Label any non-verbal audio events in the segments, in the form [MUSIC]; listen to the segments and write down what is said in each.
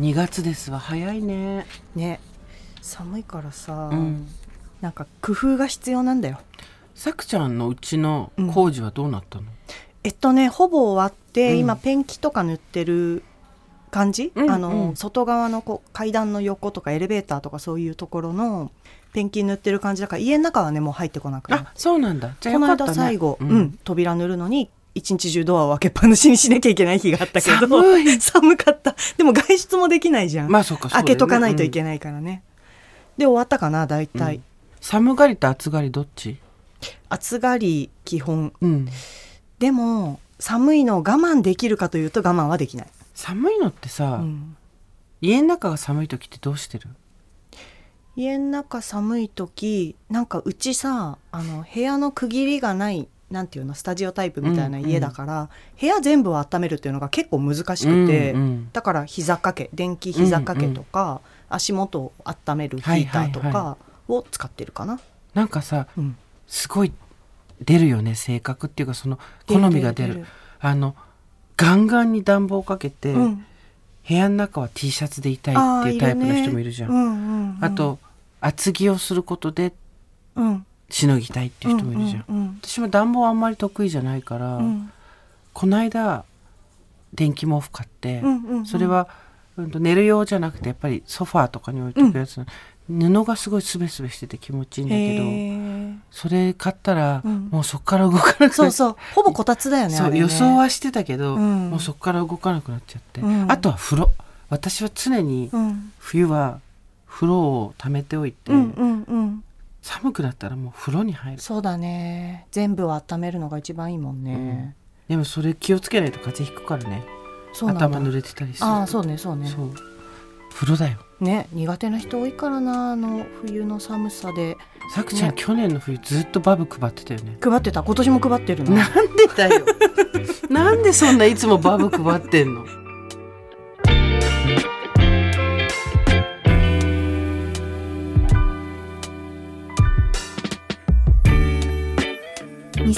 2月ですわ早いね。ね。寒いからさ、うん。なんか工夫が必要なんだよ。さくちゃんのうちの工事はどうなったの、えっとねほぼ終わって、うん。今ペンキとか塗ってる感じ、うんあの、うん外側のこう階段の横とかエレベーターとかそういうところのペンキ塗ってる感じだから家の中はねもう入ってこなくなる。あそうなんだ。じゃあこの間最後、ううんん。扉塗るのに一日中ドアを開けっぱなしにしなきゃいけない日があったけど寒い。寒かった。でも外出もできないじゃん、まあそうかね。開けとかないといけないからね、で終わったかな大体、うん。寒がりと暑がりどっち？暑がり基本。うん。でも寒いのを我慢できるかというと我慢はできない、寒いのってさ、うん。家の中が寒い時ってどうしてる？家の中寒い時なんかうちさあの部屋の区切りがないなんていうのスタジオタイプみたいな家だから、部屋全部を温めるっていうのが結構難しくて、うんうんだから膝掛け電気膝掛けとか、足元を温めるヒーターとはいはいかを使ってるかな。なんかさうん。すごい出るよね性格っていうかその好みが出る。あのガンガンに暖房かけて、うん。部屋の中は T シャツでいたいっていうタイプのね人もいるじゃん。うんうんうん。あと厚着をすることでうんしのぎたいっていう人もいるじゃん。うんうん私も暖房あんまり得意じゃないから、うん。この間電気毛布買って、うんうんうん。それは、うん、と寝る用じゃなくてやっぱりソファーとかに置いておくやつ、布がすごいスベスベしてて気持ちいいんだけど、それ買ったら、うん。もうそこから動かなくなっそうそう。ほぼこたつだよねね。予想はしてたけど、うん。もうそこから動かなくなっちゃって、うん。あとは風呂。私は常にうん。冬は風呂を溜めておいて、うんうんうん寒くなったらもう風呂に入る。そうだね。全部を温めるのが一番いいもんね、でもそれ気をつけないと風邪ひくからね。頭濡れてたりするああそうねそうね。そう。風呂だよ。ね苦手な人多いからなあの冬の寒さで。さくちゃん、ね。去年の冬ずっとバブ配ってたよね。配ってた。今年も配ってるの。なんでだよ。[LAUGHS] なんでそんないつもバブ配ってんの？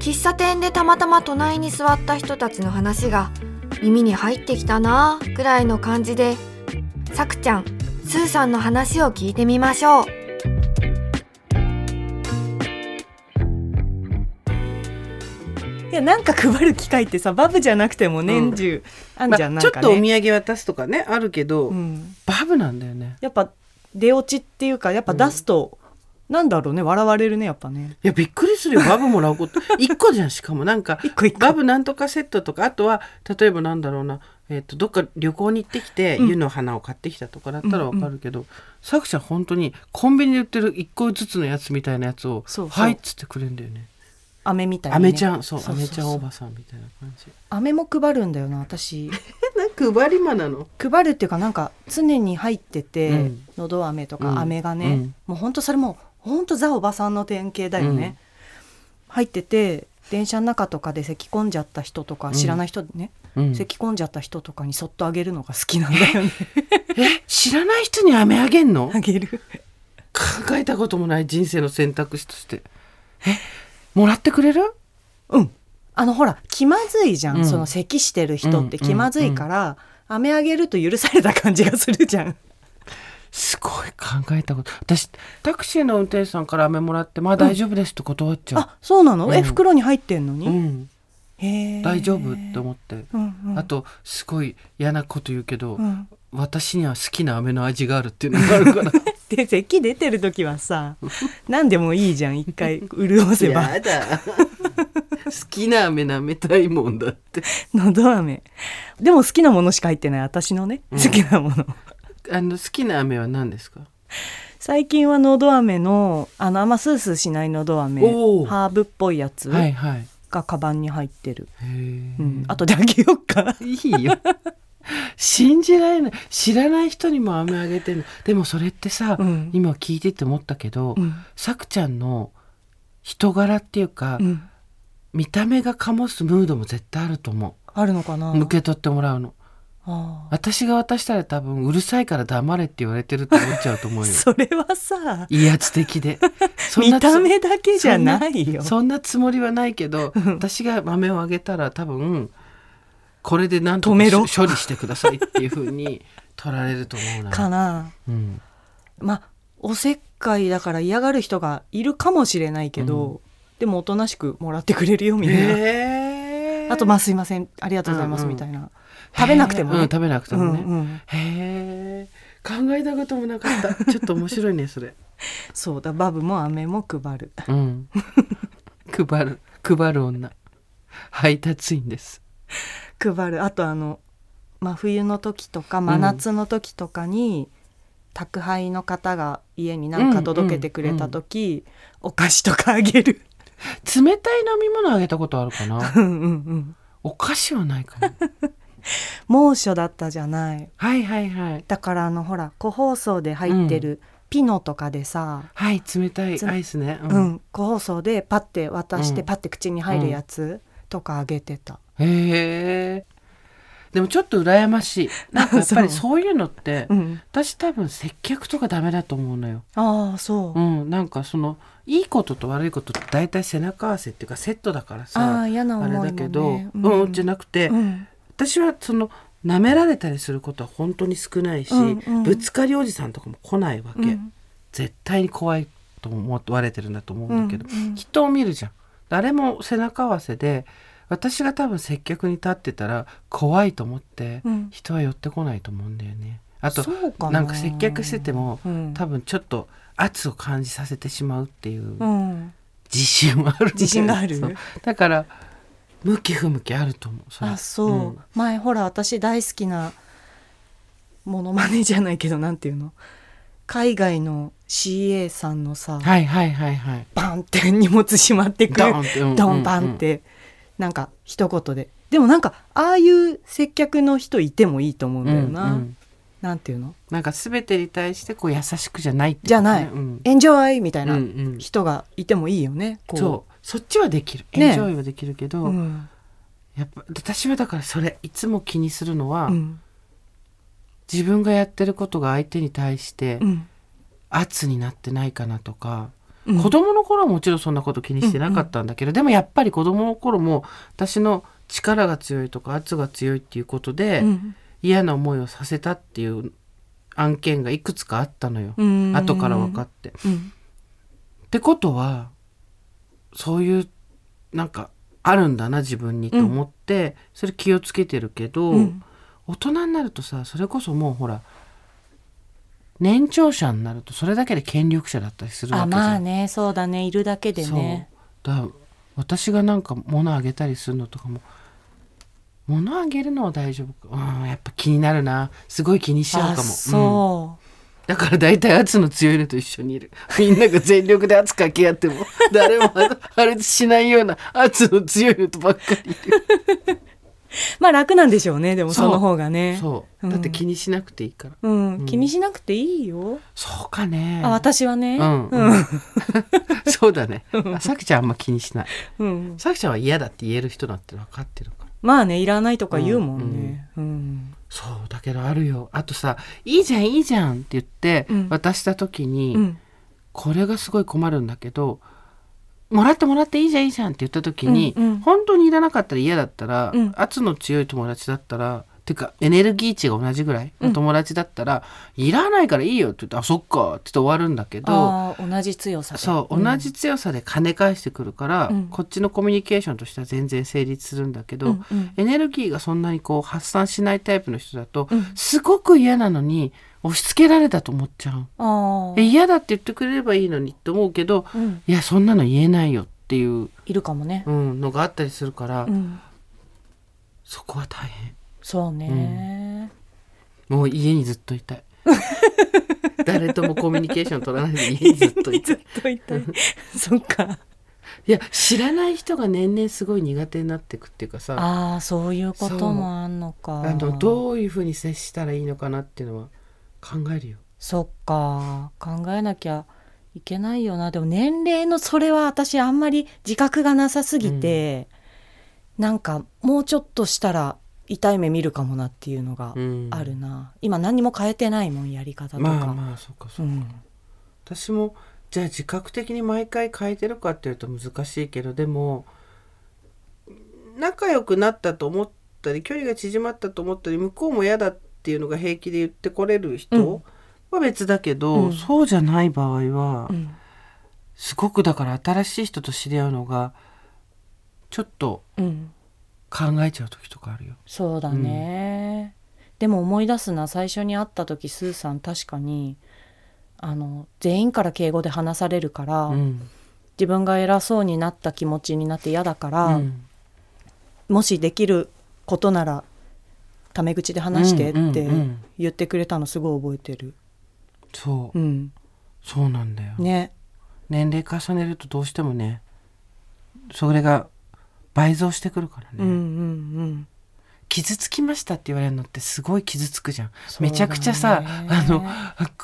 喫茶店でたまたま隣に座った人たちの話が耳に入ってきたなぁくらいの感じでさくちゃんスーさんの話を聞いてみましょう。いやなんか配る機会ってさバブじゃなくても年中あんじゃん、まあなんかね。ちょっとお土産渡すとかねあるけど、うん、バブなんだよね。やっぱ出落ちっていうかやっぱ出すと、なんだろうね笑われるねやっぱね。いやびっくりするよ。バブもらうこと。[LAUGHS] 一個じゃんしかも。なんかバブなんとかセットとかあとは例えばなんだろうな、えっとどっか旅行に行ってきて、うん。湯の花を買ってきたとかだったらわかるけど、さくちゃん本当にコンビニで売ってる一個ずつのやつみたいなやつをそうはいっつってくれるんだよね。飴みたいな、アね、メちゃんそうそうそうそう。アメちゃんおばさんみたいな感じ。飴も配るんだよな私。[LAUGHS] なんか配り魔なの？配るっていうかなんか常に入ってて、うん。のど飴とうん。か飴がね、うん。もうほんとそれもほんとザおばさんの典型だよね、入ってて電車の中とかで咳込んじゃった人とかうん。知らない人ね、うん。咳込んじゃった人とかにそっとあげるのが好きなんだよね。[LAUGHS] え知らない人に飴あげんの？あげる。考えたこともない人生の選択肢として。えもらってくれる？うん。あのほら気まずいじゃん、うん。その咳してる人ってうん気まずいから、飴あげると許された感じがするじゃん。すごい考えたこと。私タクシーの運転手さんから飴もらってまあ大丈夫ですって断っちゃう、あそうなの、うん。え袋に入ってんのに、うん、大丈夫って思って、うんうん。あとすごい嫌なこと言うけど、うん。私には好きな飴の味があるっていうのがあるから。[LAUGHS] で咳出てる時はさ何でもいいじゃん一回潤せば。[LAUGHS] 好きな飴舐めたいもんだって。[LAUGHS] のど飴。でも好きなものしか入ってない。私のね好きなもの、あの好きな飴は何ですか？最近はのど飴のあのあんまスースーしないのど飴。ハーブっぽいやつ。はいはい。がカバンに入ってる、へえ、うん、後であげようか。いいよ。信じられない。知らない人にも飴あげてんの。でもそれってさ、うん。今聞いてて思ったけど、うん。さくちゃんの人柄っていうか、うん。見た目が醸すムードも絶対あると思あるのかな？う受け取ってもらうの。あ私が渡したら多分うるさいから黙れって言われてるって思っちゃうと思うーよ。[LAUGHS] それはさ威圧的で。[LAUGHS] そん見た目だけじゃないよ。そんなつもりはないけど私が豆をあげたら多分これで何とか処理してくださいっていうふうに取られると思うな。かな。うん、まあおせっかいだから嫌がる人がいるかもしれないけど、でもおとなしくもらってくれるよみんな、へーあとまあすいません。ありがとうございますうんうん。みたいな、食べなくてもね、うん食べなくてもね。うんうん。へえ考えたこともなかった。ちょっと面白いねそれ。[LAUGHS] そうだ。バブも飴も配る。うん、[LAUGHS] 配る。配る女。配達員です。配る。あとあの真冬の時とか真夏の時とかに、宅配の方が家に何か届けてくれた時、お菓子とかあげる冷たい飲み物あげたことあるかな？[LAUGHS] うんうんうん。お菓子はないかも。[LAUGHS] 猛暑だったじゃない。はいはいはい。だからあのほら個包装で入ってるピノとかでさ、はい冷たいアイスね。うん。個包装でパッて渡して、うん。パッて口に入るやつとかあげてた、へえ。でもちょっと羨ましい。[LAUGHS] なんかやっぱりそう。いうのって、うん、私多分接客とかダメだと思うのよ。ああそう、うん、なんかそのいいことと悪いことって大体背中合わせっていうかセットだからあさあ嫌なね。れだけど、ううん、じゃなくて、うん。私はその舐められたりすることは本当に少ないし、うんうん。ぶつかりおじさんとかも来ないわけ、うん。絶対に怖いと思われてるんだと思うんだけど、うんうん。人を見るじゃん。誰も背中合わせで私が多分接客に立ってたら怖いと思って、うん。人は寄ってこないと思うんだよね。あとそうかな。んか接客してても、うん。多分ちょっと圧を感じさせてしまうっていううん、自信はある自信がある？だから向き不向きあると思うあそう、ん。前ほら私大好きなモノマネじゃないけどなんていうの？海外の CA さんのさ、はいはいはいはい。バンって [LAUGHS] 荷物しまってくる。ドンバンって、なんか一言で。でもなんかああいう接客の人いてもいいと思うんだよな、うんうん。なんていうの？なんか全てに対してこう優しくじゃないじゃない、うん。エンジョイみたいなうんうん。人がいてもいいよね、こう。そう。そっちはできる。ねエンジョイはできるけど、うん。やっぱ私はだからそれいつも気にするのは、うん。自分がやってることが相手に対してうん。圧になってないかなとか、うん。子供の頃はもちろんそんなこと気にしてなかったんだけど、でもやっぱり子供の頃も私の力が強いとか圧が強いっていうことで、うん嫌な思いをさせたっていう案件がいくつかあったのよ、うん。後から分かって。うん。ってことはそういうなんかあるんだな自分にと思って、それ気をつけてるけど、うん。大人になるとさそれこそもうほら年長者になるとそれだけで権力者だったりするわあけじゃん。まあねそうだね。いるだけでね。そう。だ私がなんか物あげたりするのとかも物あげるのは大丈夫か。うんやっぱ気になるな。すごい気にしちゃうかも。あう。だから大体圧の強いのと一緒にいる。[LAUGHS] みんなが全力で圧かけ合っても誰も破裂しないような圧の強いのとばっかりいる。う [LAUGHS] まあ楽なんでしょうねでもその方がね。そう。うん。だって気にしなくていいから、うん、気にしなくていいよ、そうかね。あ私はね。うん、うん。[LAUGHS] そうだね。あさきちゃんあんま気にしない。うん。さきちゃんは嫌だって言える人だって分かってるから。まあねいらないとか言うもんね。うん。そうだけどあるよ。あとさ「いいじゃんいいじゃん」って言ってうん。渡した時に、うん。これがすごい困るんだけど「もらってもらっていいじゃんいいじゃん」って言った時に、うんうん。本当にいらなかったら嫌だったら、うん。圧の強い友達だったらてかエネルギー値が同じぐらいの友達だったら「いらないからいいよ」って言って「あそっか」って言って終わるんだけど。同じ強さで。そう、ん。同じ強さで金返してくるから、うん。こっちのコミュニケーションとしては全然成立するんだけど、うんうん。エネルギーがそんなにこう発散しないタイプの人だと、うん。すごく嫌なのに押し付けられたと思っちゃう。嫌だって言ってくれればいいのにって思うけど、うん。いやそんなの言えないよっていう、いるかもね。うん、のがあったりするから、うん。そこは大変。そうね。もう家にずっといたい。[LAUGHS] 誰ともコミュニケーション取らないで家にずっといたい。ずっといたい。[LAUGHS] そっか。いや知らない人が年々すごい苦手になっていくっていうかさ。ああそういうこともあんのか。あのどういうふうに接したらいいのかなっていうのは考えるよ。そっか。考えなきゃいけないよな。でも年齢のそれは私あんまり自覚がなさすぎて、なんかもうちょっとしたら痛い目見るかもなっていうのがうん。あるな、今何にも変えてないもんやり方とか、まあまあそうかそううか、ん、私もじゃあ自覚的に毎回変えてるかっていうと難しいけどでも仲良くなったと思ったり距離が縮まったと思ったり向こうも嫌だっていうのが平気で言ってこれる人は別だけど、うん。そうじゃない場合は、うん。すごくだから新しい人と知り合うのがちょっとうん。考えちゃう時とかあるよ。そうだね、でも思い出すな。最初に会った時スーさん確かにあの全員から敬語で話されるから、うん。自分が偉そうになった気持ちになって嫌だから、うん。もしできることならタメ口で話してって言ってくれたのすごい覚えてる。そううん、そうなんだよ。ね。年齢重ねるとどうしてもねそれが倍増してくるからね、うんうんうん。傷つきましたって言われるのってすごい傷つくじゃん、めちゃくちゃさあの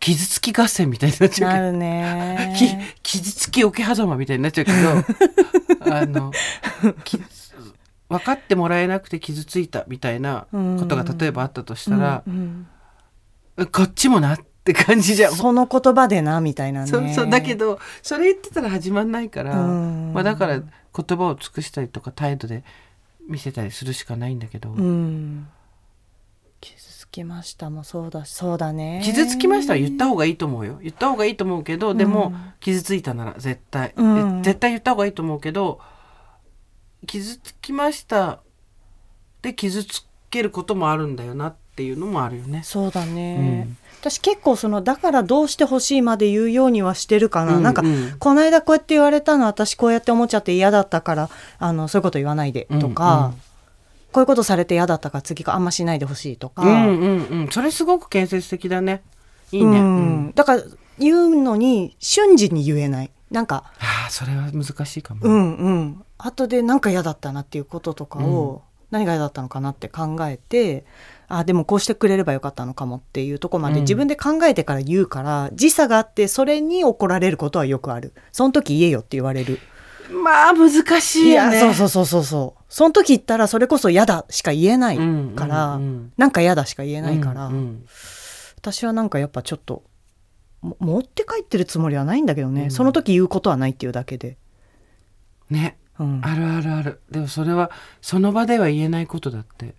傷つき合戦みたいになっちゃうけどなるね。[LAUGHS] き傷つき桶狭間みたいになっちゃうけど [LAUGHS] あのき分かってもらえなくて傷ついたみたいなことが例えばあったとしたら、うんこっちもなって感じじゃん。その言葉でなみたいなね。そうそうだけどそれ言ってたら始まんないから、うんまあ、だから言葉を尽くしたりとか態度で見せたりするしかないんだけど、うん。傷つきましたもそうだしそうだね。傷つきましたは言った方がいいと思うよ言った方がいいと思うけどでも、うん傷ついたなら絶対、絶対言った方がいいと思うけど傷つきました。で傷つけることもあるんだよなっていうのもあるよね。そうだね。うん。私結構そのだからどうしてほしいまで言うようにはしてるかな、うんなんかうん。この間こうやって言われたの私こうやって思っちゃって嫌だったからあのそういうこと言わないでとか、うんうん。こういうことされて嫌だったから次かあんましないでほしいとか、うんうんうん。それすごく建設的だね。いいね、ううん。んだから言うのに瞬時に言えない。なんかああそれは難しいかも、うんうん後でなんか嫌だったなっていうこととかを、何が嫌だったのかなって考えてあでもこうしてくれればよかったのかもっていうところまでうん。自分で考えてから言うから、時差があってそれに怒られることはよくある。その時言えよって言われる。まあ難しいよね。そうそうそうそうそう。その時言ったらそれこそ嫌だしか言えないから、うんうんうん。なんか嫌だしか言えないから、うんうん。私はなんかやっぱちょっとも持って帰ってるつもりはないんだけどね、うん。その時言うことはないっていうだけで、ねうん、あるあるある。でもそれはその場では言えないことだって。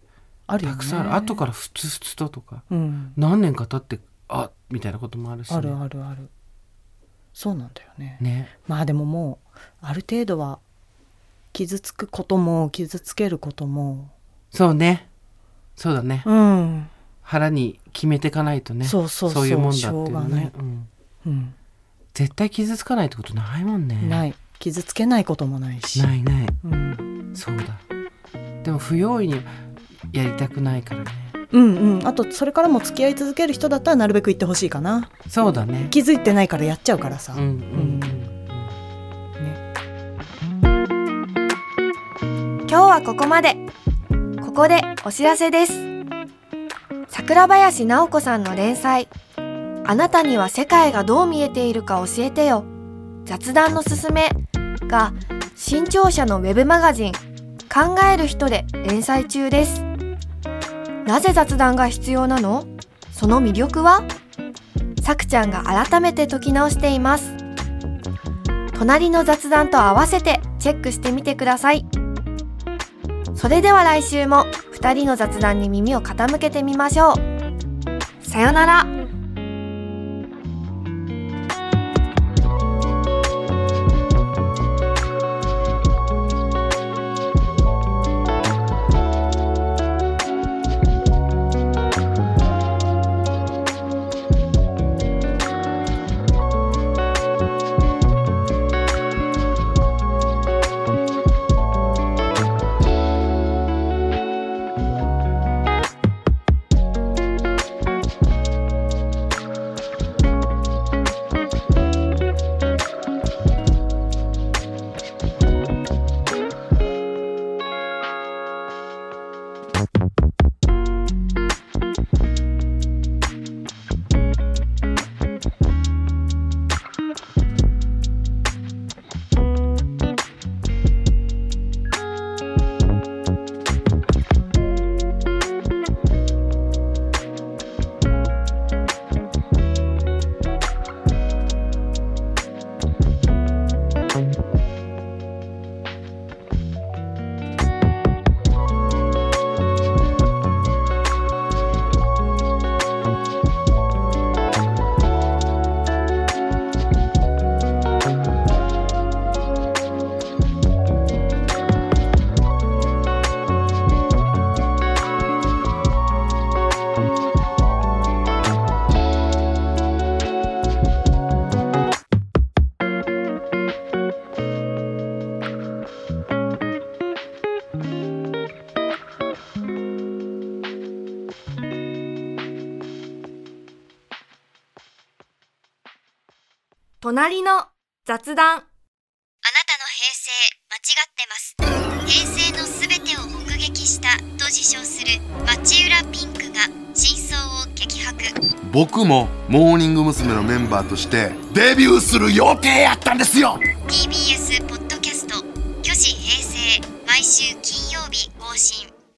あるよね。たくさんある。後からふつふつととか。うん、何年か経ってあみたいなこともあるし、ね、あるあるある。そうなんだよね。ね。まあでももうある程度は傷つくことも傷つけることも。そうね。そうだね。うん。腹に決めていかないとね。そうそうそう。いうもんだっていうね、うん、うん。絶対傷つかないってことないもんね。ない傷つけないこともないし。ないない。うん、そうだ。でも不用意にやりたくないからね。うんうん。あとそれからも付き合い続ける人だったらなるべく言ってほしいかな。そうだね。気づいてないからやっちゃうからさ、うんうんうん。ね。今日はここまで。ここでお知らせです。桜林直子さんの連載「あなたには世界がどう見えているか教えてよ。雑談のすすめ」が新潮社のウェブマガジン「考える人」で連載中です。なぜ雑談が必要なの？その魅力は？さくちゃんが改めて解き直しています。隣の雑談と合わせてチェックしてみてください。それでは来週も2人の雑談に耳を傾けてみましょう。さよなら。隣の雑談。あなたの平成間違ってます平成のすべてを目撃したと自称する町浦ピンクが真相を激白僕もモーニング娘。のメンバーとしてデビューする予定やったんですよ